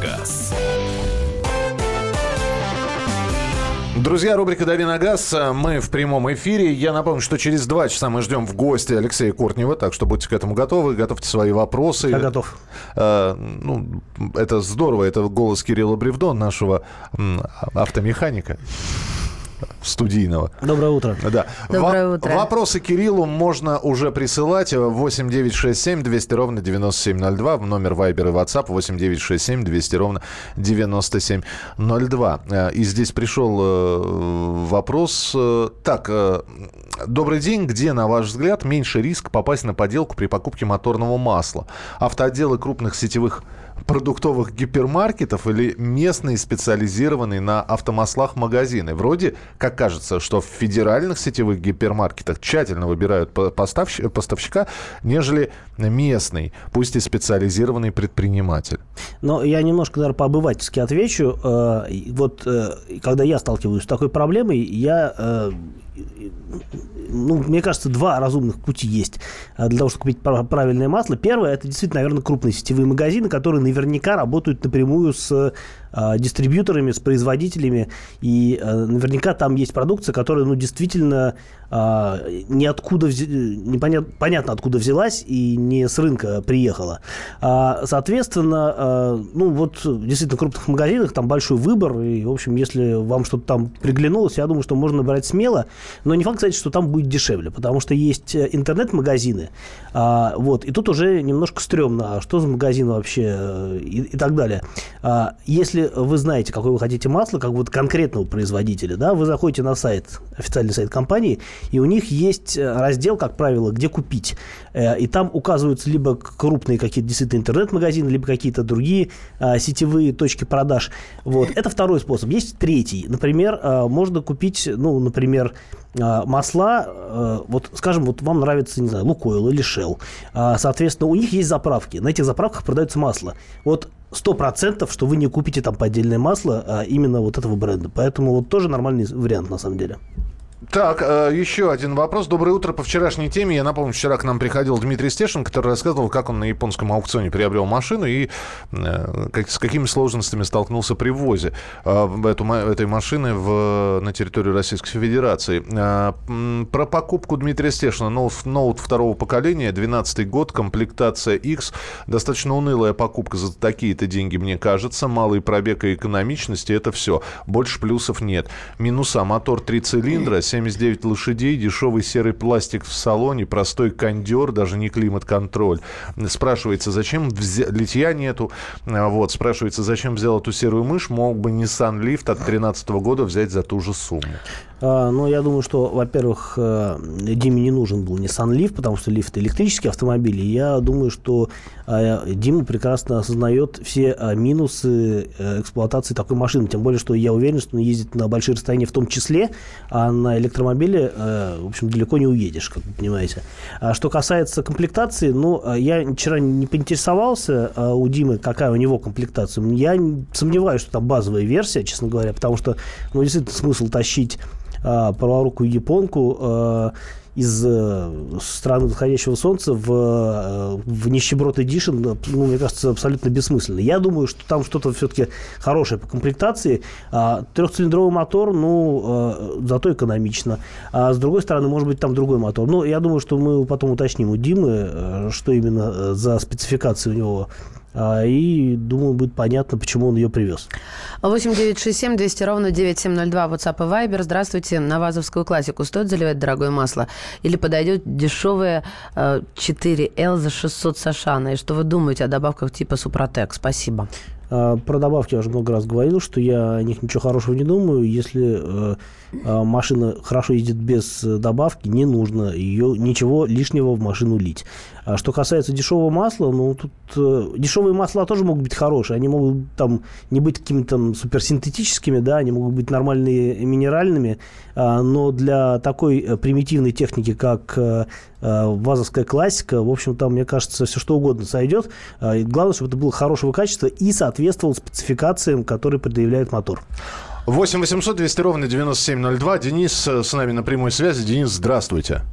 газ». Друзья, рубрика «Дави на газ». Мы в прямом эфире. Я напомню, что через два часа мы ждем в гости Алексея Кортнева, так что будьте к этому готовы, готовьте свои вопросы. Я готов. Э, ну, это здорово. Это голос Кирилла Бревдо, нашего м, автомеханика студийного. Доброе утро. Да. Доброе Во- утро. Вопросы Кириллу можно уже присылать. 8 9 6 7 200 ровно 9702. В номер Viber и WhatsApp 8 9 6 7 200 ровно 9702. Э, И здесь пришел э, вопрос. э, Так, добрый день. Где, на ваш взгляд, меньше риск попасть на поделку при покупке моторного масла? Автоотделы крупных сетевых продуктовых гипермаркетов или местные специализированные на автомаслах магазины. Вроде, как кажется, что в федеральных сетевых гипермаркетах тщательно выбирают по- поставщ- поставщика, нежели местный, пусть и специализированный предприниматель. Но я немножко, наверное, по-обывательски отвечу. Э, Вот э, когда я сталкиваюсь с такой проблемой, я... Ну, мне кажется, два разумных пути есть э, для того, чтобы купить пра- правильное масло. Первое, это действительно, наверное, крупные сетевые магазины, которые наверняка работают напрямую с дистрибьюторами, с производителями. И э, наверняка там есть продукция, которая, ну, действительно э, ниоткуда, взе- непонятно, понятно, откуда взялась и не с рынка приехала. А, соответственно, э, ну, вот действительно в крупных магазинах там большой выбор. И, в общем, если вам что-то там приглянулось, я думаю, что можно брать смело. Но не факт, кстати, что там будет дешевле, потому что есть э, интернет-магазины. а, вот, и тут уже немножко стрёмно, а что за магазин вообще э, и, и так далее. А, если вы знаете, какое вы хотите масло, как вот конкретного производителя, да, вы заходите на сайт, официальный сайт компании, и у них есть э, раздел, как правило, где купить. Э, И там указываются либо крупные какие-то действительно интернет-магазины, либо какие-то другие а, сетевые точки продаж. Вот. Это второй способ. Есть третий. Например, можно купить, ну, например, масла, э, вот, скажем, вот вам нравится, не знаю, Лукойл или Shell. Соответственно, у них есть заправки. На этих заправках продается масло. Вот сто процентов, что вы не купите там поддельное масло а именно вот этого бренда. Поэтому вот тоже нормальный вариант на самом деле. Так, э, еще один вопрос. Доброе утро. По вчерашней теме, я напомню, вчера к нам приходил Дмитрий Стешин, который рассказывал, как он на японском аукционе приобрел машину и э, как- с какими сложностями столкнулся при ввозе э, эту, этой машины в, на территорию Российской Федерации. Про покупку Дмитрия Стешина. Ноут, ноут второго поколения, 12 год, комплектация X. Достаточно унылая покупка за такие-то деньги, мне кажется. Малый пробег и экономичность, и это все. Больше плюсов нет. Минуса. Мотор 3 цилиндра, 79 лошадей, дешевый серый пластик в салоне, простой кондер, даже не климат-контроль. Спрашивается, зачем взя- литья нету? А, Вот, спрашивается, зачем взял эту серую мышь? Мог бы Nissan Leaf от 2013 года взять за ту же сумму. Ну, я думаю, что, во-первых, э, Диме не нужен был Nissan Leaf, потому что это электрический автомобиль. И я думаю, что э, Дима прекрасно осознает все э, минусы эксплуатации такой машины. Тем более, что я уверен, что он ездит на большие расстояния в том числе, а на электромобиле, в общем, далеко не уедешь, как вы понимаете. А что касается комплектации, ну, я вчера не поинтересовался у Димы, какая у него комплектация. Я сомневаюсь, что там базовая версия, честно говоря, потому что, ну, действительно, смысл тащить праворукую японку а, из э, страны восходящего солнца в, э, в нищеброд Edition, ну, мне кажется, абсолютно бессмысленно. Я думаю, что там что-то все-таки хорошее по комплектации. А, трехцилиндровый мотор, ну, э, зато экономично. А с другой стороны, может быть, там другой мотор. Ну, я думаю, что мы потом уточним у Димы, э, что именно э, за спецификации у него. А, и, думаю, будет понятно, почему он ее привез. 8 9 6 7 200 ровно 9702 WhatsApp и Viber. Здравствуйте. На вазовскую классику стоит заливать дорогое масло? Или подойдет дешевое э, 4L за 600 Сашана? И что вы думаете о добавках типа Супротек? Спасибо. А, Про добавки я уже много раз говорил, что я о них ничего хорошего не думаю. Если э, машина хорошо ездит без э, добавки, не нужно ее ничего лишнего в машину лить. А что касается дешевого масла, ну тут э, дешевые масла тоже могут быть хорошие. Они могут там не быть какими-то там суперсинтетическими, да, они могут быть нормальные минеральными, а, но для такой э, примитивной техники, как э, э, вазовская классика, в общем, там, мне кажется, все что угодно сойдет. А, и главное, чтобы это было хорошего качества и соответствовало спецификациям, которые предъявляет мотор. 8 800 200 ровно 9702. Денис э, с нами на прямой связи. Денис, здравствуйте.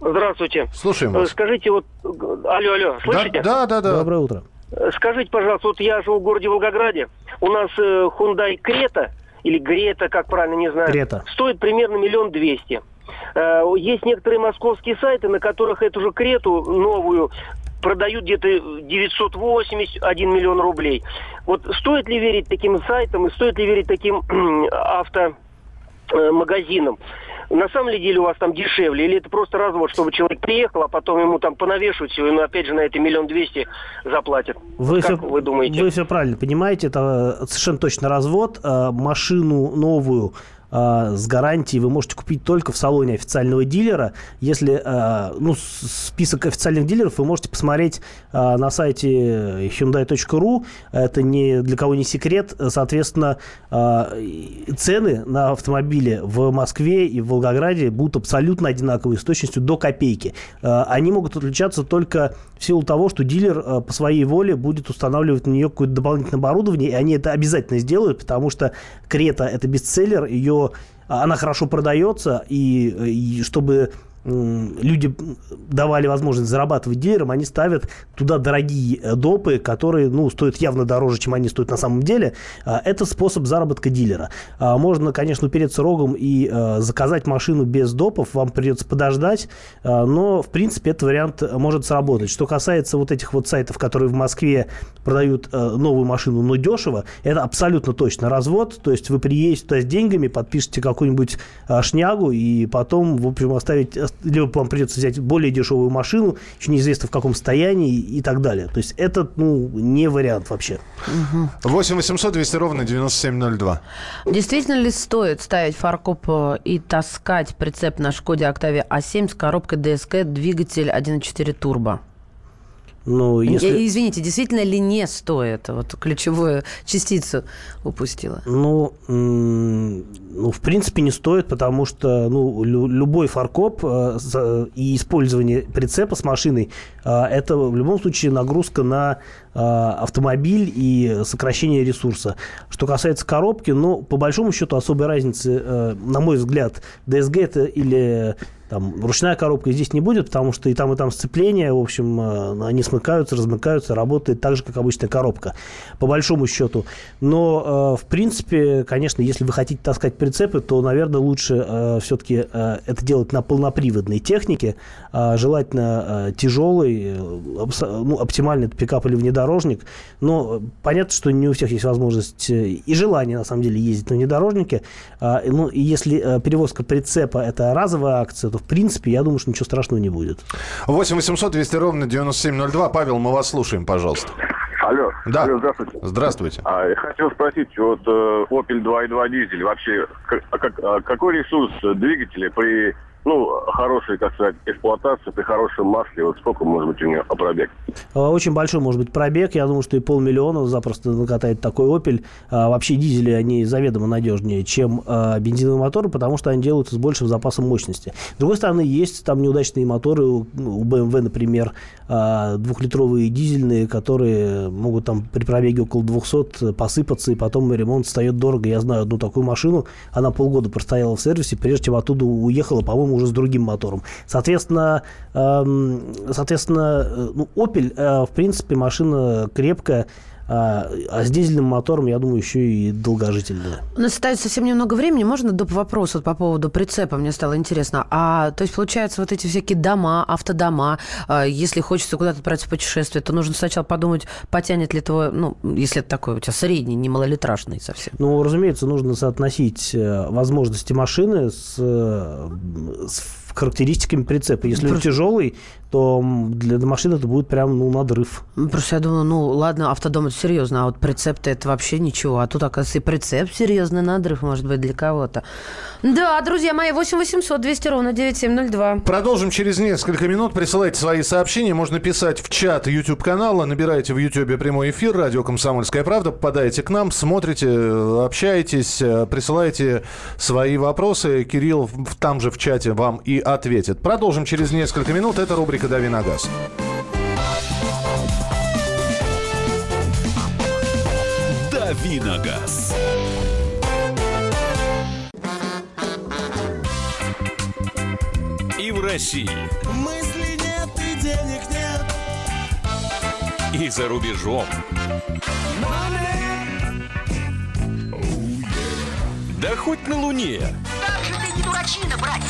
Здравствуйте. Слушаем Э, вас. Скажите, вот... э, Алло, алло, слышите? Да, да, да. Доброе утро. Скажите, пожалуйста, вот я живу в городе Волгограде. У нас э, Hyundai Крета, или Грета, как правильно, не знаю, Крета. стоит примерно миллион двести. Э, есть некоторые московские сайты, на которых эту же Крету новую продают где-то 981 миллион рублей. Вот стоит ли верить таким сайтам и стоит ли верить таким автомагазинам? На самом ли деле у вас там дешевле? Или это просто развод, чтобы человек приехал, а потом ему там понавешивают все, и ну, опять же на это миллион двести заплатят? Вы как все, вы думаете? Вы все правильно понимаете, это э, совершенно точно развод. Э, Машину новую с гарантией вы можете купить только в салоне официального дилера. Если э, ну, список официальных дилеров вы можете посмотреть э, на сайте hyundai.ru. Это не для кого не секрет. Соответственно, э, цены на автомобили в Москве и в Волгограде будут абсолютно одинаковые с точностью до копейки. Э, Они могут отличаться только в силу того, что дилер э, по своей воле будет устанавливать на нее какое-то дополнительное оборудование, и они это обязательно сделают, потому что Крета это бестселлер, ее она хорошо продается, и, и чтобы люди давали возможность зарабатывать дилерам, они ставят туда дорогие э, допы, которые ну, стоят явно дороже, чем они стоят на самом деле. А, Это способ заработка дилера. А, Можно, конечно, упереться рогом и э, заказать машину без допов, вам придется подождать, а, но, в принципе, этот вариант может сработать. Что касается вот этих вот сайтов, которые в Москве продают э, новую машину, но дешево, это абсолютно точно развод, то есть вы приедете туда с деньгами, подпишете какую-нибудь шнягу, и потом, в общем, оставить, ос- либо вам придется взять более дешевую машину, еще неизвестно в каком состоянии и так далее. То есть это, ну, не вариант вообще. 8 800 200 ровно 9702. Действительно ли стоит ставить фаркоп э, и таскать прицеп на Шкоде Октавия А7 с коробкой ДСК, двигатель 1.4 турбо? Ну, если... И- Извините, действительно ли не стоит? Вот ключевую частицу упустила. Ну, ну, в принципе, не стоит, потому что ну, лю- любой фаркоп э, и использование прицепа с машиной э, это в любом случае нагрузка на э, автомобиль и сокращение ресурса. Что касается коробки, ну, по большому счету особой разницы, э, на мой взгляд, DSG это или там ручная коробка здесь не будет, потому что и там, и там сцепление, в общем, э, они смыкаются, размыкаются, работает так же, как обычная коробка, по большому счету. Но, э, в принципе, конечно, если вы хотите таскать прицепы, то, наверное, лучше все-таки это делать на полноприводной технике, э, желательно э, тяжелый, э, ну, оптимальный это пикап или внедорожник. Но э, понятно, что не у всех есть возможность э, и желание, на самом деле, ездить на внедорожнике. Ну, и если э, перевозка прицепа – это разовая акция, то, в принципе, я думаю, что ничего страшного не будет. 8 800 200 ровно 9702. Павел, мы вас слушаем, пожалуйста. Алло. Да. Алло, здравствуйте. Здравствуйте. А, я хотел спросить, вот э, Opel 2.2 дизель, вообще, как- а как- а какой ресурс двигателя при, ну, хорошей, так сказать, эксплуатации, при хорошем масле, вот сколько может быть у него пробег? А, Очень большой может быть пробег. Я думаю, что и полмиллиона запросто накатает такой «Опель». А, Вообще дизели, они заведомо надежнее, чем а, бензиновые моторы, потому что они делаются с большим запасом мощности. С другой стороны, есть там неудачные моторы у у BMW, например, а, двухлитровые дизельные, которые могут там при пробеге около 200 посыпаться, и потом ремонт встает дорого. Я знаю одну такую машину, она полгода простояла в сервисе, прежде чем оттуда уехала, по-моему, уже с другим мотором. Соответственно, эм, соответственно, э, ну, Opel, э, в принципе, машина крепкая, а а с дизельным мотором, я думаю, еще и долгожительная. У нас остается совсем немного времени. Можно доп. вопрос вот по поводу прицепа? Мне стало интересно. А, то есть, получается, вот эти всякие дома, автодома, а, если хочется куда-то отправиться в путешествие, то нужно сначала подумать, потянет ли твой, ну, если это такой у тебя средний, не малолитражный совсем. Ну, разумеется, нужно соотносить э, возможности машины с, э, с характеристиками прицепа. Если он Просто- тяжелый, то для машины это будет прям ну, надрыв. Ну, Просто я думала, ну, ладно, автодом это серьезно, а вот прицеп-то это вообще ничего. А тут, оказывается, и прицеп серьезный надрыв, может быть, для кого-то. Да, друзья мои, 8 800 200 ровно 9702. Продолжим через несколько минут. Присылайте свои сообщения. Можно писать в чат YouTube-канала. Набираете в YouTube прямой эфир. Радио «Комсомольская правда». Попадаете к нам, смотрите, общаетесь, э, присылаете свои вопросы. Кирилл там же в чате вам и ответит. Продолжим через несколько минут. Это рубрика «Дави на газ». Давиногаз. И в России. Мысли нет и денег нет. и за рубежом. Да хоть на Луне. Как же ты не дурачина, братец,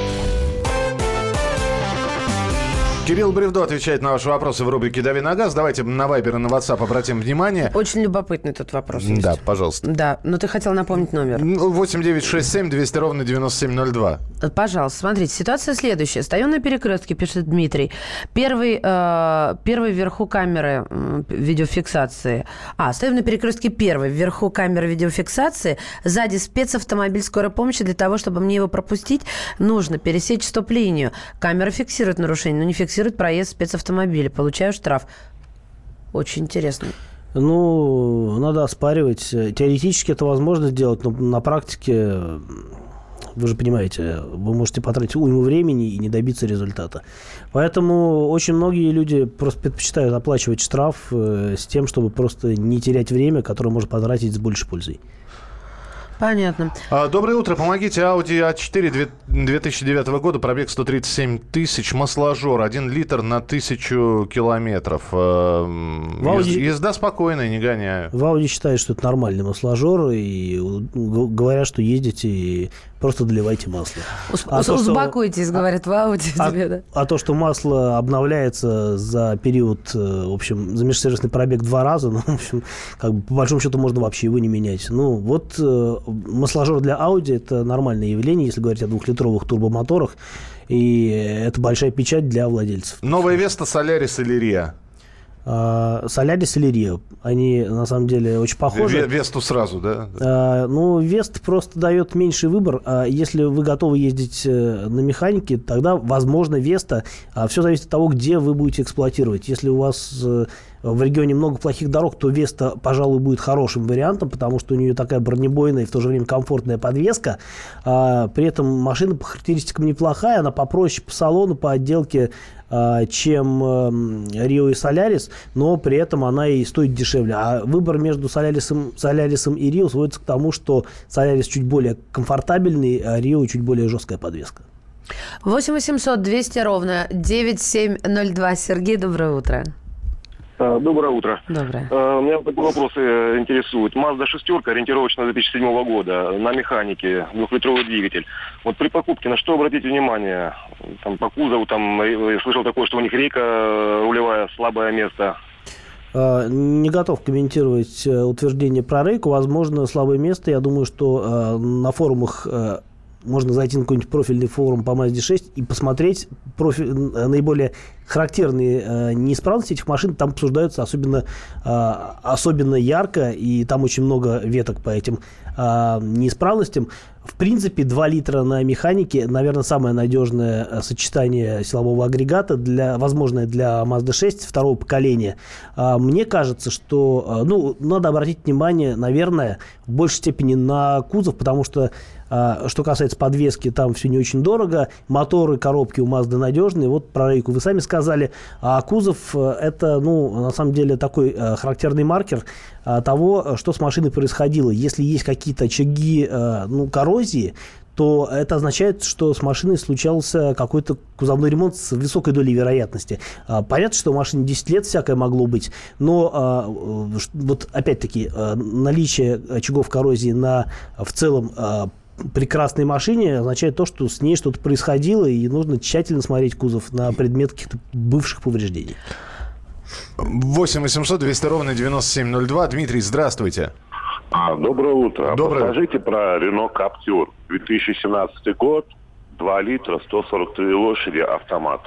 Кирилл Бревдо отвечает на ваши вопросы в рубрике «Дави на газ». Давайте на Вайбер и на WhatsApp обратим внимание. Очень любопытный тут вопрос есть. Да, пожалуйста. Да, но ты хотел напомнить номер. 8 9 6 7 200 ровно 9702. Э, Пожалуйста, смотрите, ситуация следующая. Стою на перекрестке, пишет Дмитрий. Первый, э, первый вверху камеры видеофиксации. А, стою на перекрестке первый, вверху камеры видеофиксации, сзади спецавтомобиль скорой помощи. Для того, чтобы мне его пропустить, нужно пересечь стоп-линию. Камера фиксирует нарушение, но не фиксирует проезд спецавтомобиля. Получаю штраф. Очень интересно. Ну, надо оспаривать. Теоретически это возможно сделать, но на практике, вы же понимаете, вы можете потратить уйму времени и не добиться результата. Поэтому очень многие люди просто предпочитают оплачивать штраф э, с тем, чтобы просто не терять время, которое можно потратить с большей пользой. Понятно. А, Доброе утро. Помогите. Audi A4 две- 2009 года, пробег 137 тысяч, масложор, 1 литр на тысячу километров. Audi- ез- Езда спокойная, не гоняю. В Audi считают, что это нормальный масложор, и говорят, что ездите и просто доливайте масло. Ус- А ус- то, что- успокойтесь, говорят в ауди А, тебе, да? а то, что масло обновляется за период, э, в общем, за межсервисный пробег два раза, ну, в общем, как бы по большому счету можно вообще его не менять. Ну, вот э, масложор для Audi – это нормальное явление, если говорить о двухлитровых турбомоторах, и это большая печать для владельцев. Новая Веста, Солярис или Риа? А, Солярис или Рио, они на самом деле очень похожи. Ве- Весту сразу, да? А, Ну, Вест просто дает меньший выбор. А если вы готовы ездить э, на механике, тогда, возможно, Веста. Все зависит от того, где вы будете эксплуатировать. Если у вас э, в регионе много плохих дорог, то Веста, пожалуй, будет хорошим вариантом, потому что у нее такая бронебойная и в то же время комфортная подвеска. А, При этом машина по характеристикам неплохая, она попроще по салону, по отделке, чем эм, Рио и Солярис, но при этом она и стоит дешевле. А выбор между Солярисом, Солярисом и Рио сводится к тому, что Солярис чуть более комфортабельный, а Рио чуть более жесткая подвеска. 8 800 200 ровно 9702. Сергей, доброе утро. А, Доброе утро. Доброе. А, Меня вот такие вопросы э, интересуют. Mazda шестерка, ориентировочно 2007 года, на механике, двухлитровый двигатель. Вот при покупке на что обратить внимание? Там по кузову, там, э, я слышал такое, что у них рейка э, рулевая, слабое место. Не готов комментировать э, утверждение про рейку. Возможно, слабое место. Я думаю, что э, на форумах э, можно зайти на какой-нибудь профильный форум по Mazda 6 и посмотреть профи- э, наиболее характерные э, неисправности этих машин. Там обсуждаются особенно, э, особенно ярко, и там очень много веток по этим э, неисправностям. В принципе, 2 литра на механике, наверное, самое надежное э, сочетание силового агрегата, для, возможное для Mazda 6 второго поколения. А, Мне кажется, что э, ну, надо обратить внимание, наверное, в большей степени на кузов, потому что что касается подвески, там все не очень дорого. Моторы, коробки у Mazda надежные. Вот про рейку вы сами сказали. А кузов э, это, ну, на самом деле, такой э, характерный маркер а, того, э, что с машиной происходило. Если есть какие-то очаги э, ну, коррозии, то это означает, что с машиной случался какой-то кузовной ремонт с высокой долей вероятности. А, Понятно, что у машины 10 лет всякое могло быть, но а, э, вот опять-таки а, наличие очагов коррозии на в целом а, прекрасной машине означает то, что с ней что-то происходило, и нужно тщательно смотреть кузов на предмет каких-то бывших повреждений. 8 800 200 ровно 9702. Дмитрий, здравствуйте. А, доброе утро. Доброе. Расскажите про Рено Каптюр. 2017 год, 2 литра, 143 лошади, автомат.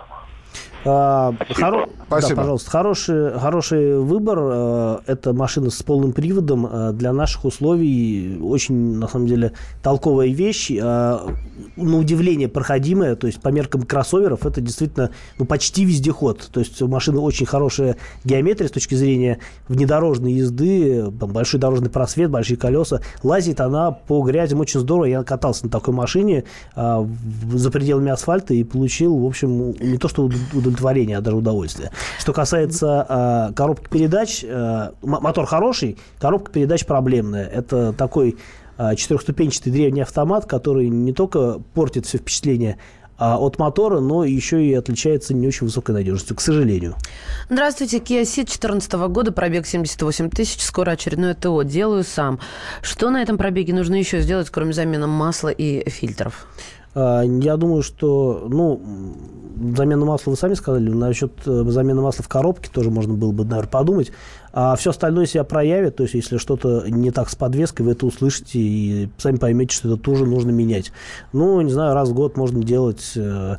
А, хоро- Спасибо. Да, пожалуйста. Хороший, хороший выбор. Э, Это машина с полным приводом. Э, Для наших условий очень, на самом деле, толковая вещь. Э, На удивление проходимая. То есть по меркам кроссоверов это действительно ну, почти вездеход. То есть у машины очень хорошая геометрия с точки зрения внедорожной езды. Там большой дорожный просвет, большие колеса. Лазит она по грязям очень здорово. Я катался на такой машине за пределами асфальта и получил, в общем, не то что уд- удовлетворение, а даже удовольствие. Что касается а, коробки передач, м- мотор хороший, коробка передач проблемная. Это такой а, четырехступенчатый древний автомат, который не только портит все впечатление а, от мотора, но еще и отличается не очень высокой надежностью, к сожалению. Здравствуйте, Kia Ceed 2014 года, пробег 78 тысяч, скоро очередное ТО. Делаю сам. Что на этом пробеге нужно еще сделать, кроме замены масла и фильтров? А, Я думаю, что, ну, замену масла вы сами сказали, насчет э, замены масла в коробке тоже можно было бы, наверное, подумать. А все остальное себя проявит, то есть если что-то не так с подвеской, вы это услышите и сами поймете, что это тоже нужно менять. Ну, не знаю, раз в год можно делать э,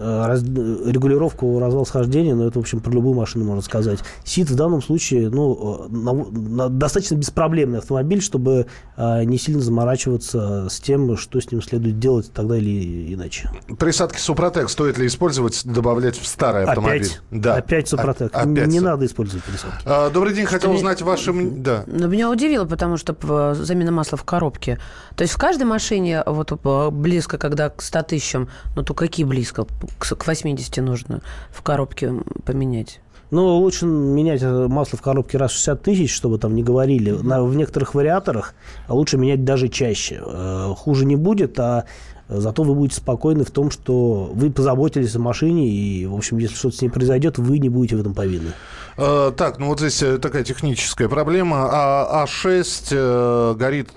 раз- регулировку развал схождения, но это, в общем, про любую машину можно сказать. Сит в данном случае, ну, э, на- на- достаточно беспроблемный автомобиль, чтобы э, не сильно заморачиваться с тем, что с ним следует делать тогда или иначе. Присадки Супротек стоит ли использовать, добавлять в старый автомобиль? Опять? Да. Опять Супротек. А- опять не Су- надо использовать присадки. А, Добрый день, хотел Что узнать ваше... Да. Но меня удивило, потому что замена масла в коробке. То есть в каждой машине вот близко, когда к 100 тысячам, ну то какие близко? К с- К 80 нужно в коробке поменять. Ну, лучше менять э, масло в коробке раз в 60 тысяч, чтобы там не говорили. На, в некоторых вариаторах лучше менять даже чаще. Э, Хуже не будет, а зато вы будете спокойны в том, что вы позаботились о машине, и, в общем, если что-то с ней произойдет, вы не будете в этом повинны. Э, Так, ну вот здесь э, такая техническая проблема. А, А6 э, горит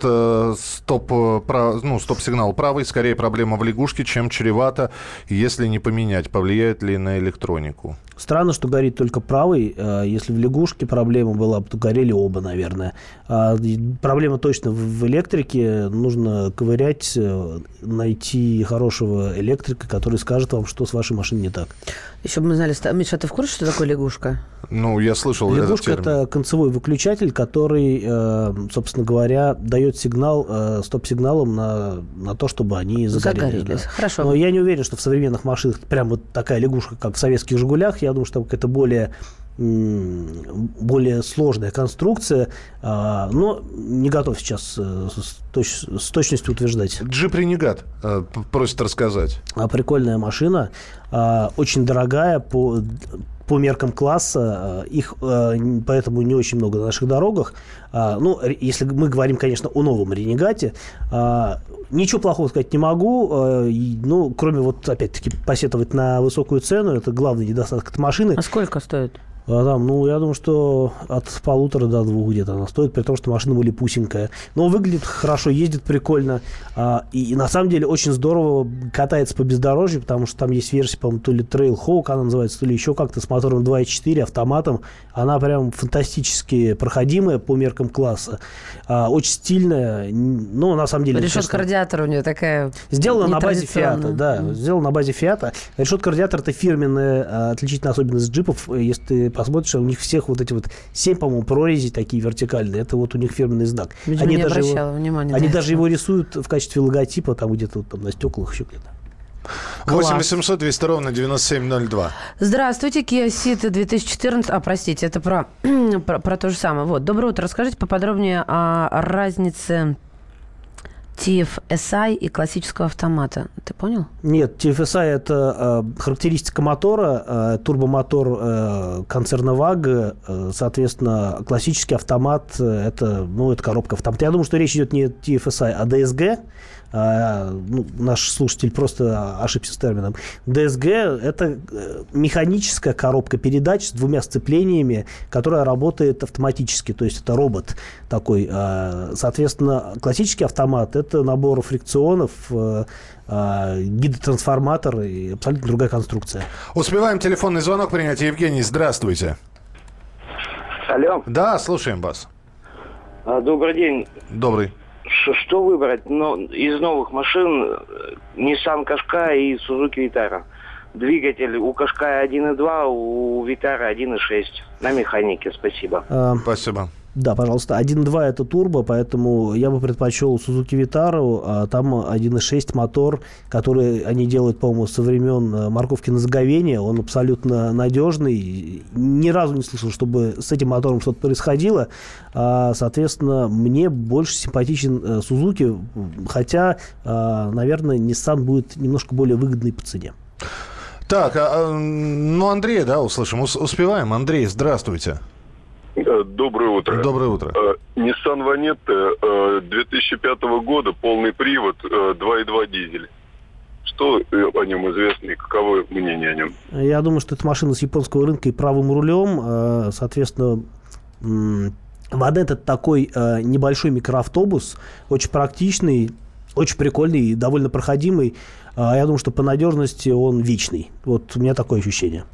стоп, ну, стоп-сигнал правый. Скорее проблема в лягушке, чем чревато. Если не поменять, повлияет ли на электронику? Странно, что горит только правый. Если в лягушке проблема была, то горели оба, наверное. А проблема точно в электрике. Нужно ковырять, э, найти хорошего электрика, который скажет вам, что с вашей машиной не так. Еще бы мы знали... Миша, ты в курсе, что такое лягушка? Ну, я слышал этот Лягушка термин. это концевой выключатель, который, э, собственно говоря, дает сигнал э, стоп-сигналом на, на то, чтобы они загорелись. Загорелись. да. Хорошо. Но я не уверен, что в современных машинах прям вот такая лягушка, как в советских «Жигулях». Я думаю, что какая-то более более сложная конструкция, А, но не готов сейчас э, с, точ- с точностью утверждать. Джип Ренегат э, просит рассказать. А, прикольная машина, а, очень дорогая по, по меркам класса, а, их поэтому не очень много на наших дорогах. Ну, если мы говорим, конечно, о новом Ренегате, ничего плохого сказать не могу, ну, кроме вот, опять-таки, посетовать на высокую цену, это главный недостаток этой машины. А сколько стоит? А там, ну, я думаю, что от полутора до двух где-то она стоит, при том, что машина малипусенькая. Но выглядит хорошо, ездит прикольно. А, и, и на самом деле очень здорово катается по бездорожью, потому что там есть версия, по-моему, то ли Trail Hawk она называется, то ли еще как-то с мотором 2.4, автоматом. Она прям фантастически проходимая по меркам класса. А, очень стильная. Н- Ну, на самом деле... Решетка радиатора у нее такая Сделано на базе. Фиата, да. Сделано на базе Фиата. Решетка радиатора это фирменная а, отличительная особенность джипов. Если ты посмотришь, у них всех вот эти вот семь, по-моему, прорезей такие вертикальные. Это вот у них фирменный знак. Видимо, не даже обращала его, внимания. они даже его рисуют в качестве логотипа там где-то вот там на стеклах еще где-то. 8 800 200 ровно 9702. Здравствуйте, Kia Ceed 2014. А, простите, это про, про, про то же самое. Вот. Доброе утро. Расскажите поподробнее о разнице TFSI и классического автомата. Ты понял? Нет, TFSI это э, характеристика мотора, э, турбомотор э, концерна VAG, э, соответственно, классический автомат э, это, ну, это коробка автомата. Я думаю, что речь идет не о TFSI, а DSG. А, ну, наш слушатель просто ошибся с термином. DSG – это э, механическая коробка передач с двумя сцеплениями, которая работает автоматически, то есть это робот такой. А, Соответственно, классический автомат – это набор фрикционов, э, а, гидротрансформатор и абсолютно другая конструкция. Успеваем телефонный звонок принять. Евгений, здравствуйте. Алло, Да, слушаем вас. добрый день. Добрый. Ш- Что выбрать но из новых машин? э, Nissan Qashqai и Suzuki Vitara. двигатель у Кашкая 1.2, у Витара 1.6. На механике, спасибо. А, Спасибо. Да, пожалуйста. 1.2 это турбо, поэтому я бы предпочел Suzuki Vitara. А там 1.6 мотор, который они делают, по-моему, со времен э, морковки на заговение. Он абсолютно надежный. Ни разу не слышал, чтобы с этим мотором что-то происходило. А, соответственно, мне больше симпатичен э, Suzuki, хотя, а, наверное, Nissan будет немножко более выгодный по цене. Так, а, ну, Андрей, да, услышим. Ус- успеваем. Андрей, здравствуйте. Э, Доброе утро. Доброе утро. Э, Nissan Vanetta э, 2005 года, полный привод, э, 2.2 дизель. Что э, о нем известно и каково мнение о нем? Я думаю, что это машина с японского рынка и правым рулем. Э, Соответственно, Вадет это такой э, небольшой микроавтобус, очень практичный, очень прикольный и довольно проходимый. А Я думаю, что по надежности он вечный. Вот у меня такое ощущение.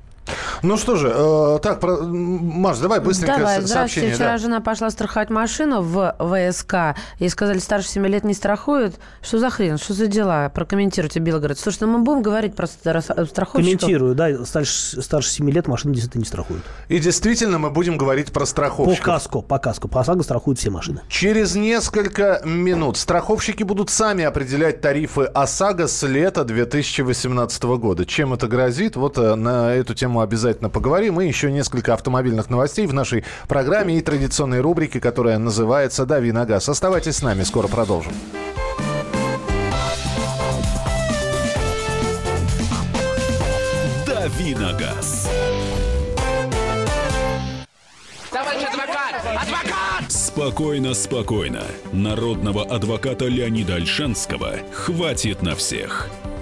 Ну что же, э, так, про- Маш, давай быстренько Давай, сообщение. Вчера да. жена пошла страховать машину в ВСК. Ей сказали, старше 7 лет не страхуют. Что за хрен? Что за дела? Прокомментируйте, Белгород. Слушай, ну мы будем говорить про стра- страховщиков. Комментирую, да, старше, старше 7 лет машины действительно не страхуют. И действительно мы будем говорить про По страховщиков. каско, по каско. По ОСАГО страхуют все машины. Через несколько минут страховщики будут сами определять тарифы ОСАГО с лета 2018 года. Чем это грозит? Вот э, на эту тему обязательно поговорим. И еще несколько автомобильных новостей в нашей программе и традиционной рубрике, которая называется «Дави на газ». Оставайтесь с нами, скоро продолжим. «Дави на газ». Товарищ адвокат! Адвокат! Спокойно, спокойно. Народного адвоката Леонида Альшанского хватит на всех.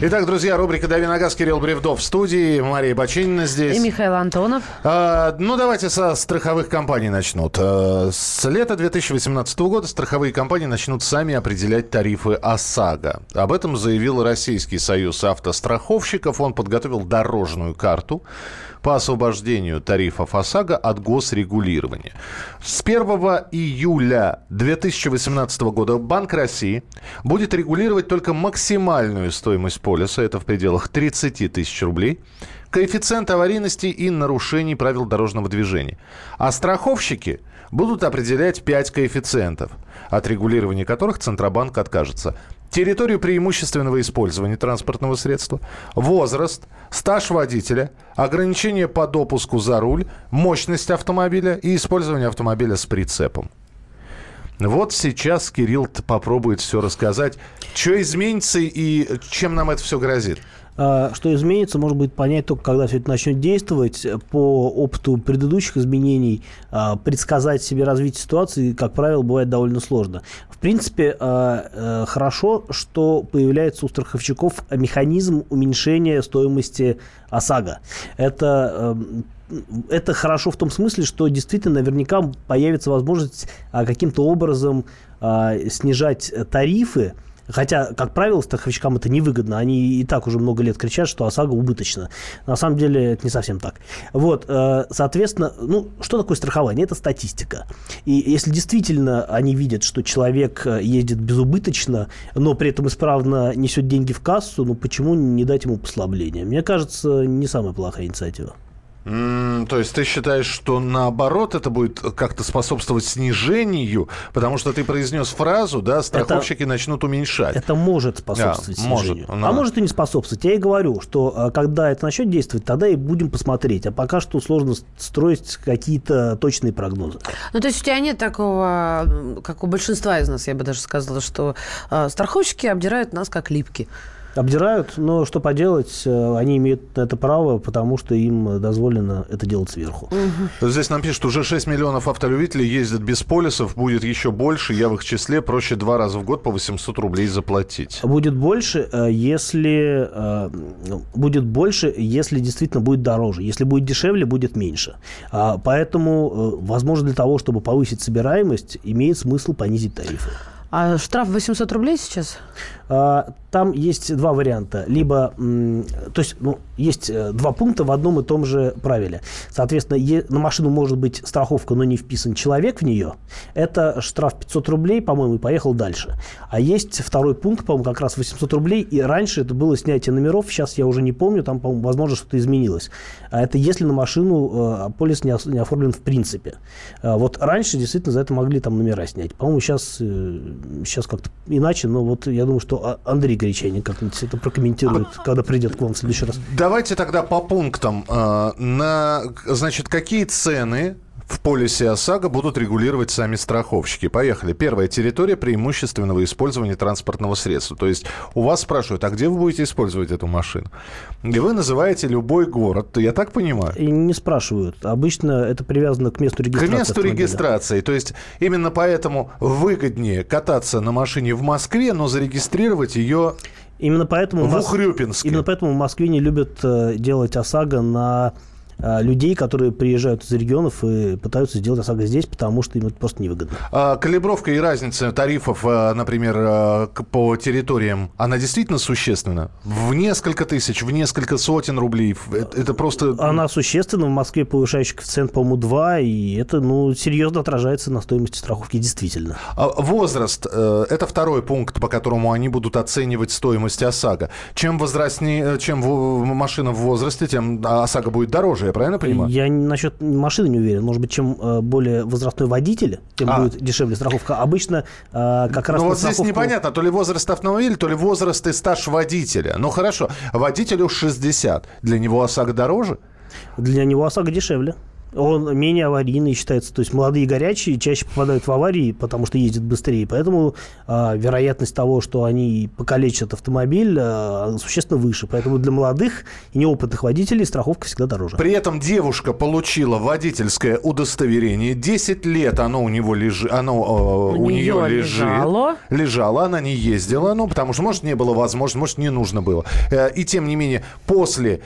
Итак, друзья, рубрика «Дави на газ» Кирилл Бревдов в студии, Мария Бочинина здесь. И Михаил Антонов. А, ну, давайте со страховых компаний начнут. А, С лета 2018 года страховые компании начнут сами определять тарифы ОСАГО. Об этом заявил Российский союз автостраховщиков. Он подготовил дорожную карту по освобождению тарифов ОСАГО от госрегулирования. С 1 июля 2018 года Банк России будет регулировать только максимальную стоимость полиса, это в пределах 30 тысяч рублей, коэффициент аварийности и нарушений правил дорожного движения. А страховщики будут определять 5 коэффициентов, от регулирования которых Центробанк откажется. Территорию преимущественного использования транспортного средства, возраст, стаж водителя, ограничения по допуску за руль, мощность автомобиля и использование автомобиля с прицепом. Вот сейчас Кирилл попробует все рассказать. Что изменится и чем нам это все грозит? А, Что изменится, может быть, понять только, когда все это начнет действовать. По опыту предыдущих изменений а, предсказать себе развитие ситуации, как правило, бывает довольно сложно. В принципе, а, э, хорошо, что появляется у страховщиков механизм уменьшения стоимости ОСАГО. Это эм, это хорошо в том смысле, что действительно наверняка появится возможность каким-то образом снижать тарифы. Хотя, как правило, страховщикам это невыгодно. Они и так уже много лет кричат, что ОСАГО убыточно. На самом деле это не совсем так. Вот, э, соответственно, ну, что такое страхование? Это статистика. И если действительно они видят, что человек э, ездит безубыточно, но при этом исправно несет деньги в кассу, ну почему не дать ему послабление? Мне кажется, не самая плохая инициатива. То есть ты считаешь, что наоборот это будет как-то способствовать снижению, потому что ты произнес фразу, да, страховщики начнут уменьшать. Это может способствовать Да, может, снижению. но- А может и не способствовать. Я и говорю, что а, когда это начнет действовать, тогда и будем посмотреть. А пока что сложно строить какие-то точные прогнозы. Ну, то есть у тебя нет такого, как у большинства из нас, я бы даже сказала, что э, страховщики обдирают нас как липки. Обдирают, но что поделать, э, они имеют на это право, потому что им дозволено это делать сверху. Здесь нам пишут, уже 6 миллионов автолюбителей ездят без полисов, будет еще больше, я в их числе, проще два раза в год по 800 рублей заплатить. Будет больше, э, если э, будет больше, если действительно будет дороже. Если будет дешевле, будет меньше. А, Поэтому, возможно, для того, чтобы повысить собираемость, имеет смысл понизить тарифы. А штраф 800 рублей сейчас? А, Там есть два варианта. Либо, то есть, ну, есть э, два пункта в одном и том же правиле. Соответственно, на машину может быть страховка, но не вписан человек в нее. Это штраф 500 рублей, по-моему, и поехал дальше. А есть второй пункт, по-моему, как раз 800 рублей. И раньше это было снятие номеров, сейчас я уже не помню, там, по-моему, возможно, что-то изменилось. А это если на машину э, полис не, не оформлен в принципе. А Вот раньше действительно за это могли там номера снять. По-моему, сейчас, э, сейчас как-то иначе, но вот я думаю, что А- Андрей Горячайник как-нибудь это прокомментирует, когда придет к вам в следующий раз. Давайте тогда по пунктам. Э, На, значит, какие цены в полисе ОСАГО будут регулировать сами страховщики. Поехали. Первая территория преимущественного использования транспортного средства. То есть у вас спрашивают, а где вы будете использовать эту машину? И вы называете любой город. Я так понимаю? И не спрашивают. Обычно это привязано к месту К регистрации. месту автомобиля. регистрации. То есть именно поэтому выгоднее кататься на машине в Москве, но зарегистрировать ее Именно поэтому, в Мос- именно поэтому в Москве не любят э, делать ОСАГО на людей, которые приезжают из регионов и пытаются сделать ОСАГО здесь, потому что им это просто невыгодно. А, Калибровка и разница тарифов, а, например, а, к- по территориям, она действительно существенна? В несколько тысяч, в несколько сотен рублей. Это, просто... Она существенна. В Москве повышающий коэффициент, по-моему, 2, и это ну, серьезно отражается на стоимости страховки, действительно. А Возраст э, – это второй пункт, по которому они будут оценивать стоимость ОСАГО. Чем возрастнее, чем машина в возрасте, тем ОСАГО будет дороже, правильно понимаю? Я насчет машины не уверен. Может быть, чем э, более возрастной водитель, тем А. будет дешевле страховка. Обычно э, как раз Ну вот здесь страховку- непонятно, то ли возраст автомобиля, то ли возраст и стаж водителя. Ну хорошо, водителю 60, для него ОСАГО дороже? Для него ОСАГО дешевле. Он менее аварийный считается. То есть молодые горячие чаще попадают в аварии, потому что ездят быстрее. Поэтому а, вероятность того, что они покалечат автомобиль, а, существенно выше. Поэтому для молодых и неопытных водителей страховка всегда дороже. При этом девушка получила водительское удостоверение. 10 лет оно у него лежит, оно э, У у, нее неё лежит. лежало. Лежало, она не ездила, ну, потому что, может, не было возможности, может, не нужно было. Э, И тем не менее, после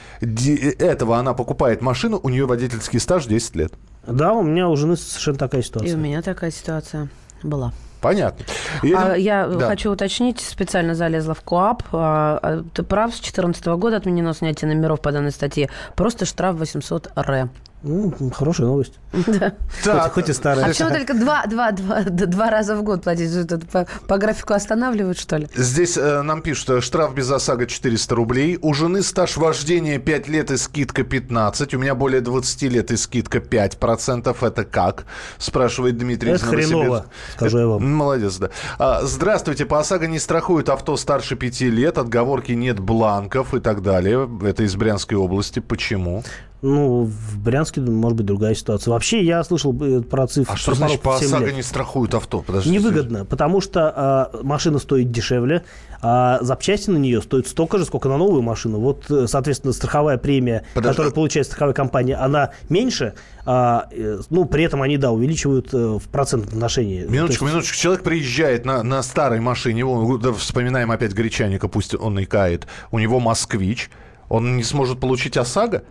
этого она покупает машину, у нее водительский стаж 10 лет. Да, у меня у жены совершенно такая И у ситуация. меня такая ситуация была. Понятно. А Едем- я Да. хочу уточнить, специально залезла в КОАП. А, а, Ты прав, с 2014 года отменено снятие номеров по данной статье. Просто штраф 800 р. Ну, хорошая новость. Да. Так, Хоть, хоть и старая. А почему только два, два, два, два раза в год платить? По, по графику останавливают, что ли? Здесь э, нам пишут, э, штраф без ОСАГО 400 рублей. У жены стаж вождения 5 лет и скидка 15. У меня более 20 лет и скидка 5%. Это как? Спрашивает Дмитрий Это хреново, скажу я вам. М, Молодец, да. А, здравствуйте. По ОСАГО не страхуют авто старше 5 лет. Отговорки нет бланков и так далее. Это из Брянской области. Почему? Ну, в Брянске, может быть, другая ситуация. Вообще, я слышал э, про цифру. А что про значит по порог в 7 ОСАГО лет. не страхуют авто? Подождите. Невыгодно, потому что а, машина стоит дешевле, а запчасти на нее стоят столько же, сколько на новую машину. Вот, э, соответственно, страховая премия, Подожди. которую получает страховая компания, она меньше, а, э, ну, при этом они, да, увеличивают в процентном отношении. Минуточку, То есть- минуточку. Человек приезжает на, на старой машине, он, да, вспоминаем опять Гречаника, пусть он и кает, у него москвич, он не сможет получить ОСАГО?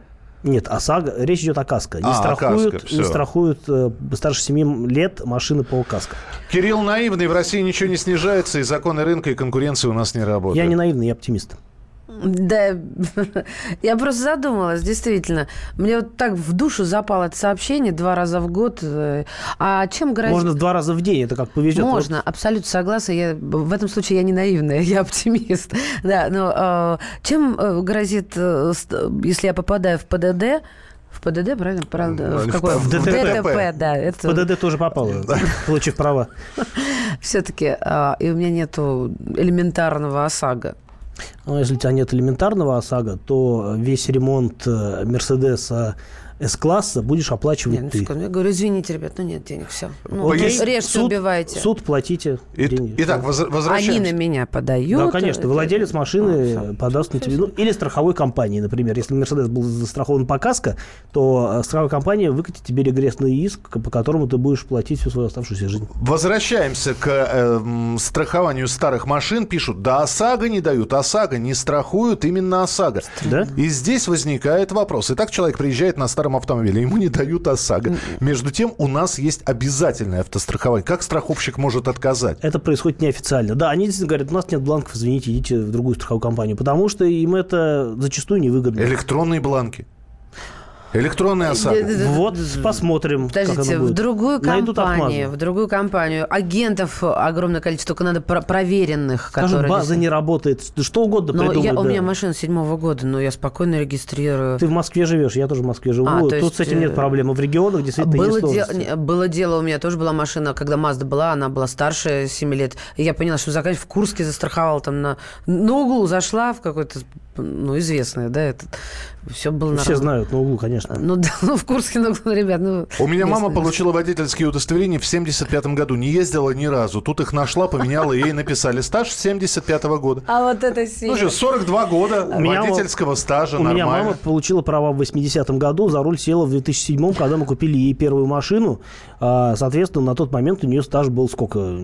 Нет, ОСАГО, речь идет о КАСКО. Не А, страхуют, КАСКО, не страхуют э, старше 7 лет машины по КАСКО. Кирилл наивный, в России ничего не снижается, и законы рынка и конкуренции у нас не работают. Я не наивный, я оптимист. Да, я просто задумалась, действительно. Мне вот так в душу запало это сообщение два раза в год. э, А чем грозит... Можно в два раза в день, это как повезет. Можно, абсолютно согласна. Я, в этом случае я не наивная, я оптимист. Да, но э, чем э, грозит, э, если я попадаю в ПДД, в ПДД, правильно? Правда? В- В какое? в ДТП. да. В Это ПДД тоже попало, получив права. все-таки, и у меня нету элементарного ОСАГО. Ну, если у тебя нет элементарного ОСАГО, то весь ремонт э, Мерседеса С-класса будешь оплачивать Не, ну, ты. секунду, я говорю, извините, ребят, ну нет денег, все. Ну, Окей. режьте, суд, убивайте. Суд платите. И- деньги. Итак, воз- Они возвращаемся. на меня подают. Да, конечно. Это- Владелец машины А, всё. подаст на тебе. Ну, или страховой компании, например. Если Мерседес был застрахован по КАСКО, то э, страховая компания выкатит тебе регрессный иск, по которому ты будешь платить всю свою оставшуюся жизнь. Возвращаемся к э, страхованию старых машин. Пишут, да ОСАГО не дают, ОСАГО не страхуют именно ОСАГО. Да? И здесь возникает вопрос. Итак, человек приезжает на старом старом автомобиле, ему не дают ОСАГО. Между тем, у нас есть обязательное автострахование. Как страховщик может отказать? Это происходит неофициально. Да, они действительно говорят, у нас нет бланков, извините, идите в другую страховую компанию, потому что им это зачастую невыгодно. Электронные бланки. Электронная ОСАГО. Вот посмотрим, как Подождите, в будет. другую компанию, в другую компанию агентов огромное количество, только надо про- проверенных, Скажут, которые... база не работает, что угодно Но я, придумают. у да. меня машина седьмого года, но я спокойно регистрирую. Ты в Москве живешь, я тоже в Москве живу. А, то Тут есть, с этим нет э, проблем. В регионах действительно было, есть де- было дело, у меня тоже была машина, когда Мазда была, она была старше 7 лет. И я поняла, что заканчивать в Курске застраховала там на, на углу, зашла в какой-то, ну, известное, да, это все было Все нормально. знают на углу, конечно. Ну, да, ну, в Курске, ну, ребят, ну... У меня мама получила водительские удостоверения в 75 году. Не ездила ни разу. Тут их нашла, поменяла, и ей написали стаж 75 года. А вот это сильно. Ну что, 42 года водительского стажа, У меня мама получила права в 80-м году, за руль села в 2007-м, когда мы купили ей первую машину. А, Соответственно, на тот момент у нее стаж был сколько?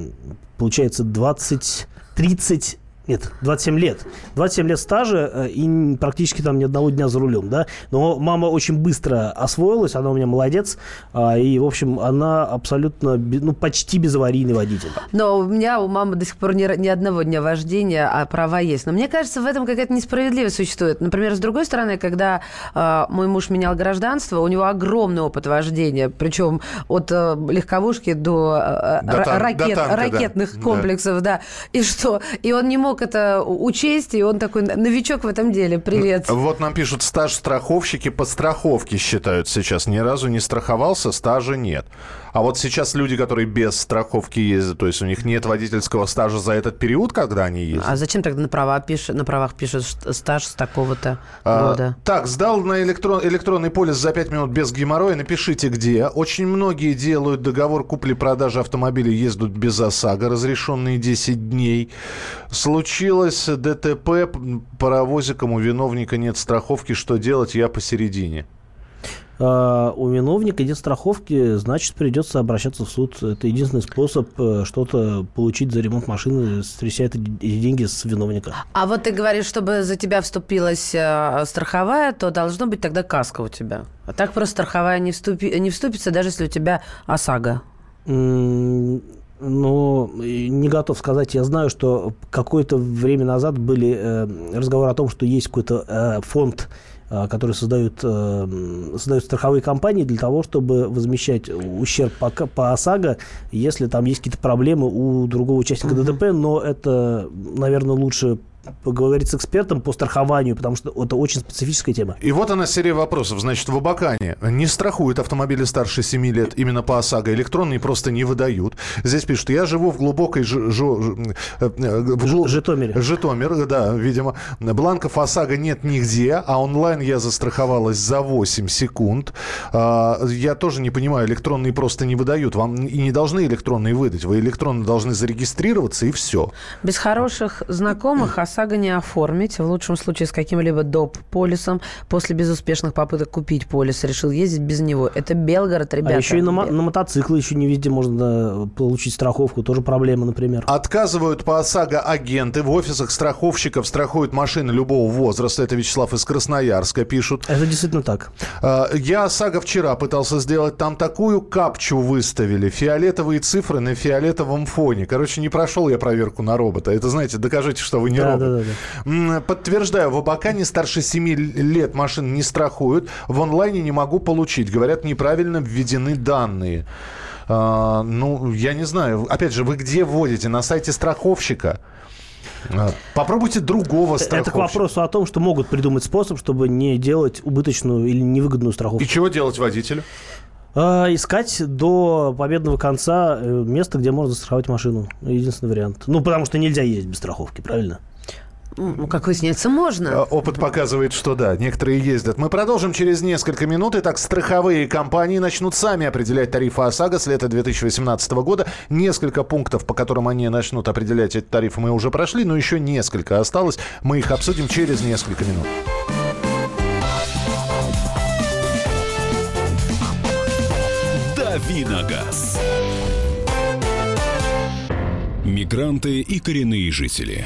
Получается, 20, 30... Нет, 27 лет. 27 лет стажа э, и практически там ни одного дня за рулем, да. Но мама очень быстро освоилась, она у меня молодец. а, И, в общем, она абсолютно, ну, почти безаварийный водитель. Но у меня, у мамы до сих пор ни, ни одного дня вождения, а права есть. Но мне кажется, в этом какая-то несправедливость существует. Например, с другой стороны, когда э, мой муж менял гражданство, у него огромный опыт вождения, причем от э, легковушки до, э, До ра- тан- до ракет, танка, да. ракетных Да. комплексов, да. И что? И он не мог это учесть, и он такой новичок в этом деле. Привет. Вот нам пишут, стаж страховщики по страховке считают сейчас. Ни разу не страховался, стажа нет. А вот сейчас люди, которые без страховки ездят, то есть у них нет водительского стажа за этот период, когда они ездят. А зачем тогда на, права пиш... на правах пишут стаж с такого-то А, года? так, сдал на электрон, электронный полис за 5 минут без геморроя. Напишите, где. Очень многие делают договор купли-продажи автомобиля, ездят без ОСАГО, разрешенные 10 дней. Случилось ДТП, паровозиком у виновника нет страховки. Что делать? Я посередине. А, у виновника нет страховки, значит, придется обращаться в суд. Это единственный способ э, что-то получить за ремонт машины, стряся это- деньги с виновника. А вот ты говоришь, чтобы за тебя вступилась э, страховая, то должно быть тогда каска у тебя. А так просто страховая не, вступи... не вступится, даже если у тебя ОСАГО. Но э, не готов сказать. Я знаю, что какое-то время назад были э, разговоры о том, что есть какой-то фонд, э, который создают, э, создают страховые компании для того, чтобы возмещать ущерб по, по ОСАГО, если там есть какие-то проблемы у другого участника ДТП. Но это, наверное, лучше поговорить с экспертом по страхованию, потому что это очень специфическая тема. И вот она серия вопросов. Значит, в Абакане не страхуют автомобили старше 7 лет именно по ОСАГО. Электронные просто не выдают. Здесь пишут, я живу в глубокой... Ж, жо- э, э, в глу- Житомире. Житомир, да, видимо. Бланков ОСАГО нет нигде, а онлайн я застраховалась за 8 секунд. А, Я тоже не понимаю, электронные просто не выдают. Вам и не должны электронные выдать. Вы электронно должны зарегистрироваться, и все. Без хороших знакомых ОСАГО не оформить. В лучшем случае с каким-либо доп. полисом. После безуспешных попыток купить полис решил ездить без него. Это Белгород, ребята. а еще и на, мо- на мотоциклы еще не везде можно получить страховку. Тоже проблема, например. Отказывают по ОСАГО агенты. В офисах страховщиков страхуют машины любого возраста. Это Вячеслав из Красноярска пишут. Это действительно так. А, Я ОСАГО вчера пытался сделать. Там такую капчу выставили. Фиолетовые цифры на фиолетовом фоне. Короче, не прошел я проверку на робота. Это, знаете, докажите, что вы не Да, робот. Да, да, Подтверждаю, в Абакане старше 7 лет машин не страхуют. В онлайне не могу получить. Говорят, неправильно введены данные. А, ну, я не знаю. Опять же, вы где вводите? На сайте страховщика? А, Попробуйте другого Это к страховщика. вопросу о том, что могут придумать способ, чтобы не делать убыточную или невыгодную страховку. И чего делать водителю? А, искать до победного конца э, место, где можно застраховать машину. Единственный вариант. Ну, потому что нельзя ездить без страховки, правильно? Ну, как выясняется, можно. А, Опыт показывает, что да, некоторые ездят. Мы продолжим через несколько минут. Итак, страховые компании начнут сами определять тарифы ОСАГО с лета 2018 года. Несколько пунктов, по которым они начнут определять эти тарифы, мы уже прошли, но еще несколько осталось. Мы их обсудим через несколько минут. Давиногаз. Мигранты и коренные жители.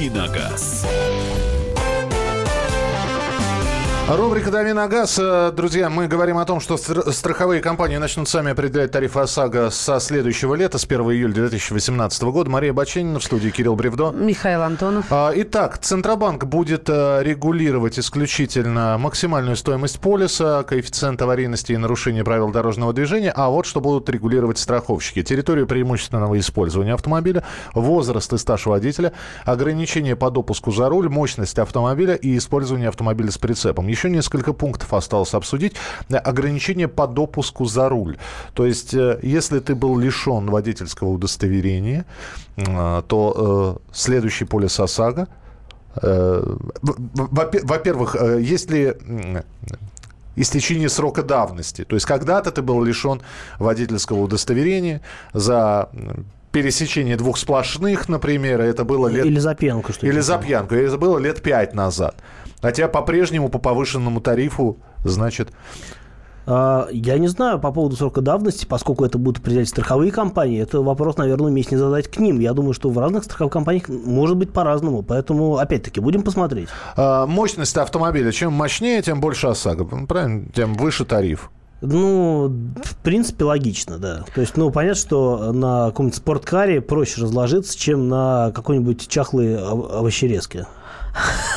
Давиногаз. Рубрика «Дави на газ». Э, Друзья, мы говорим о том, что стр- страховые компании начнут сами определять тарифы ОСАГО со следующего лета, с 1 июля 2018 года. Мария Баченина в студии, Кирилл Бревдо. Михаил Антонов. А, Итак, Центробанк будет э, регулировать исключительно максимальную стоимость полиса, коэффициент аварийности и нарушения правил дорожного движения, а вот что будут регулировать страховщики. Территорию преимущественного использования автомобиля, возраст и стаж водителя, ограничения по допуску за руль, мощность автомобиля и использование автомобиля с прицепом. Еще несколько пунктов осталось обсудить. Ограничения по допуску за руль. То есть, э, если ты был лишен водительского удостоверения, э, то э, следующий полис ОСАГО Э, Во-первых, если истечение срока давности, то есть когда-то ты был лишен водительского удостоверения за пересечение двух сплошных, например, это было лет... Или за пьянку, что Или за пьянку, и это было лет пять назад. Хотя по-прежнему по повышенному тарифу, значит... А, Я не знаю по поводу срока давности, поскольку это будут определять страховые компании. Это вопрос, наверное, уместнее задать к ним. Я думаю, что в разных страховых компаниях может быть по-разному. Поэтому, опять-таки, будем посмотреть. а, Мощность автомобиля, чем мощнее, тем больше ОСАГО. Правильно? Тем выше тариф. Ну, в принципе, логично, да. То есть, ну, понятно, что на каком-нибудь спорткаре проще разложиться, чем на какой-нибудь чахлой ов- овощерезке.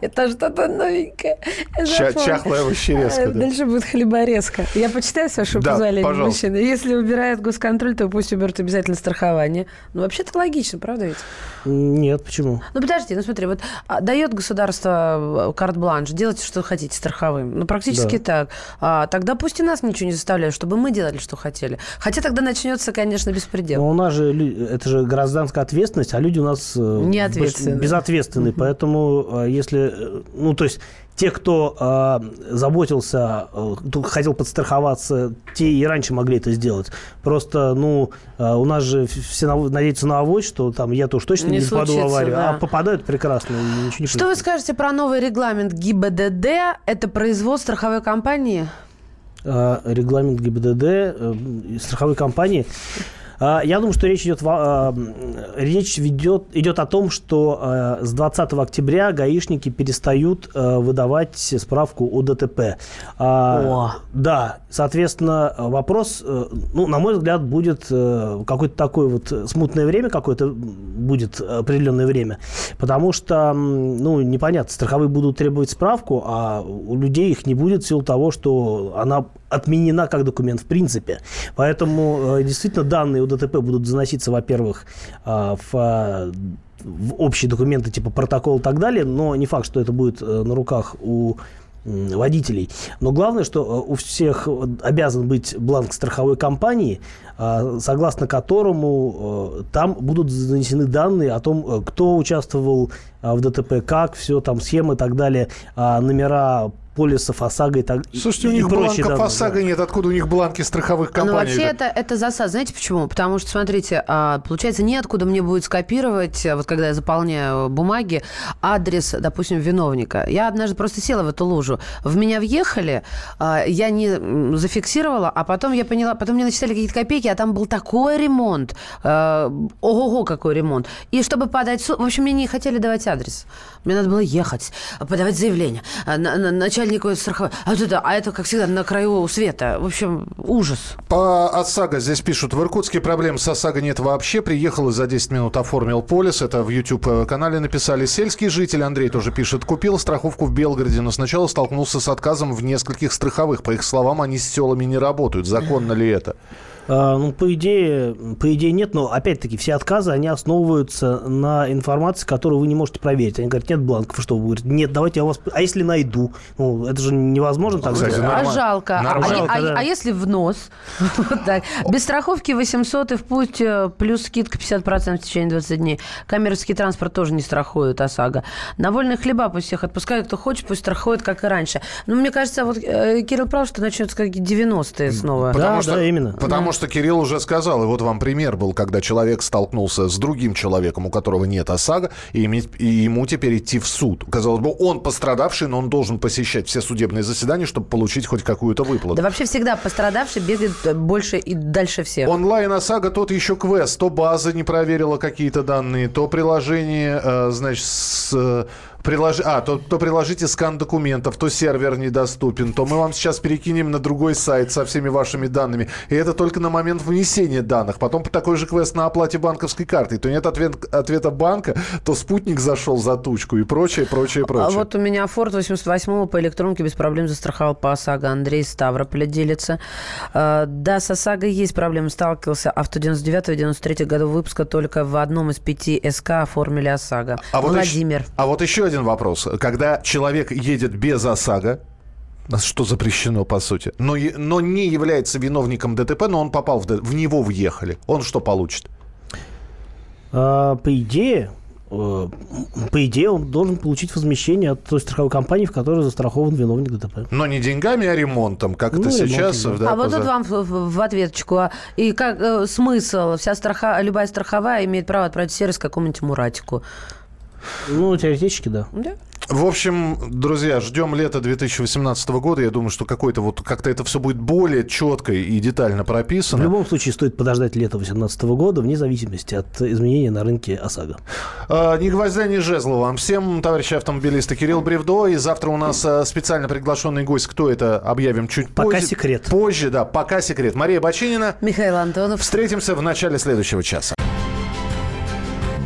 Это что-то новенькое. Ча- чахлая овощерезка, Э, да. Дальше будет хлеборезка. Я почитаю, с вашего Да, позволения, пожалуйста. мужчина. Если убирает госконтроль, то пусть уберут обязательно страхование. Ну, вообще-то логично, правда ведь? Нет, почему? Ну, подожди, ну смотри, вот а, дает государство э, карт-бланш, делайте, что хотите страховым. Ну, практически так. А, тогда пусть и нас ничего не заставляют, чтобы мы делали, что хотели. Хотя тогда начнется, конечно, беспредел. Но у нас же это же гражданская ответственность, а люди у нас э, Неответственные. больш- безответственные. Поэтому, если, ну, то есть те, кто э, заботился, э, хотел подстраховаться, те и раньше могли это сделать. Просто, ну, э, у нас же все надеются на авось, что там я-то уж точно Не не, попаду в аварию. да. А попадают прекрасно, ничего не Что вы происходит. скажете про новый регламент ГИБДД? Это производство страховой компании? э, регламент ГИБДД, э, страховой компании. А, Я думаю, что речь идет, а, речь ведет, идет о том, что э, с 20 октября гаишники перестают выдавать справку о ДТП. А, О. Да, соответственно, вопрос, э, ну, на мой взгляд, будет э, какое-то такое вот смутное время, какое-то будет определенное время, потому что, ну, непонятно, страховые будут требовать справку, а у людей их не будет в силу того, что она отменена как документ в принципе. Поэтому э, действительно данные о ДТП будут заноситься, во-первых, а, в а, в общие документы типа протокол и так далее, но не факт, что это будет э, на руках у водителей. Но главное, что э, у всех э, обязан быть бланк страховой компании, согласно которому э, там будут занесены данные о том, э, кто участвовал в ДТП, как, все там, схемы и так далее, а, номера полисов ОСАГО и так Слушайте, у них прочие бланков данные, ОСАГО да. нет. Откуда у них бланки страховых Ну, компаний? вообще это, это засад. Знаете почему? Потому что, смотрите, а, получается, неоткуда мне будет скопировать, а, вот когда я заполняю бумаги, адрес, допустим, виновника. Я однажды просто села в эту лужу. В меня въехали, а, я не зафиксировала, а потом я поняла, потом мне начисляли какие-то копейки, а там был такой ремонт. а, Ого-го, какой ремонт. И чтобы подать в общем, мне не хотели давать адрес. Мне надо было ехать, подавать заявление. а, на- на- Начальнику страховой. А это, а это, как всегда, на краю света. В общем, ужас. По ОСАГО здесь пишут, в Иркутске проблем с ОСАГО нет вообще. Приехал и за 10 минут оформил полис. Это в YouTube-канале написали. Сельский житель, Андрей тоже пишет, купил страховку в Белгороде, но сначала столкнулся с отказом в нескольких страховых. По их словам, они с селами не работают. Законно ли это? А, ну, по идее, по идее нет, но опять-таки все отказы, они основываются на информации, которую вы не можете проверить. Они говорят, нет бланков, что вы говорите, нет, давайте я вас... А если найду? Ну, это же невозможно так Кстати. А жалко. А- Нормально. А, Жалко, а- да. а если в нос? Без страховки 800 и в путь, э, плюс скидка 50% в течение 20 дней. Коммерческий транспорт тоже не страхует ОСАГО. На вольные хлеба пусть всех отпускают. Кто хочет, пусть страхует, как и раньше. Но мне кажется, вот э, Кирилл прав, что начнется как 90-е снова. Да, что, да, именно. Потому что Кирилл уже сказал, и вот вам пример был, когда человек столкнулся с другим человеком, у которого нет ОСАГО, и, ему теперь идти в суд. Казалось бы, он пострадавший, но он должен посещать все судебные заседания, чтобы получить хоть какую-то выплату. Да вообще всегда пострадавший бегает э, больше и дальше всех. Онлайн ОСАГО тот еще квест. То база не проверила какие-то данные, то приложение, э, значит, с... Прилож... А, то, то приложите скан документов, то сервер недоступен, то мы вам сейчас перекинем на другой сайт со всеми вашими данными. И это только на момент внесения данных. Потом такой же квест на оплате банковской картой. То нет ответ... ответа банка, то спутник зашел за тучку и прочее, прочее, прочее. А вот у меня Форд 88 по электронке без проблем застраховал по ОСАГО. Андрей Ставрополя делится. А, Да, с ОСАГО есть проблемы. Сталкивался авто 99-93 года выпуска. Только в одном из пяти СК оформили ОСАГО. А вот Владимир. еще- а вот еще один вопрос. Когда человек едет без ОСАГО, что запрещено, по сути, но, но не является виновником ДТП, но он попал в, в него въехали, он что получит? А, по идее, э, по идее, он должен получить возмещение от той страховой компании, в которой застрахован виновник ДТП. Но не деньгами, а ремонтом, как Ну, это ремонтом, сейчас. да. да, а вот тут вам в ответочку. А, И как э, смысл? Вся страха, любая страховая имеет право отправить сервис какому-нибудь Муратику. Ну, теоретически, да. Да? В общем, друзья, ждем лета 2018 года. Я думаю, что какой-то вот как-то это все будет более четко и детально В прописано. любом случае стоит подождать лето 2018 года, вне зависимости от изменения на рынке ОСАГО. А, Ни гвоздя, ни жезла вам всем, товарищи автомобилисты. Кирилл Бревдо. И завтра у нас а, специально приглашенный гость. Кто это, объявим чуть Пока позже. секрет. Позже, да, пока секрет. Мария Бочинина. Михаил Антонов. Встретимся в начале следующего часа.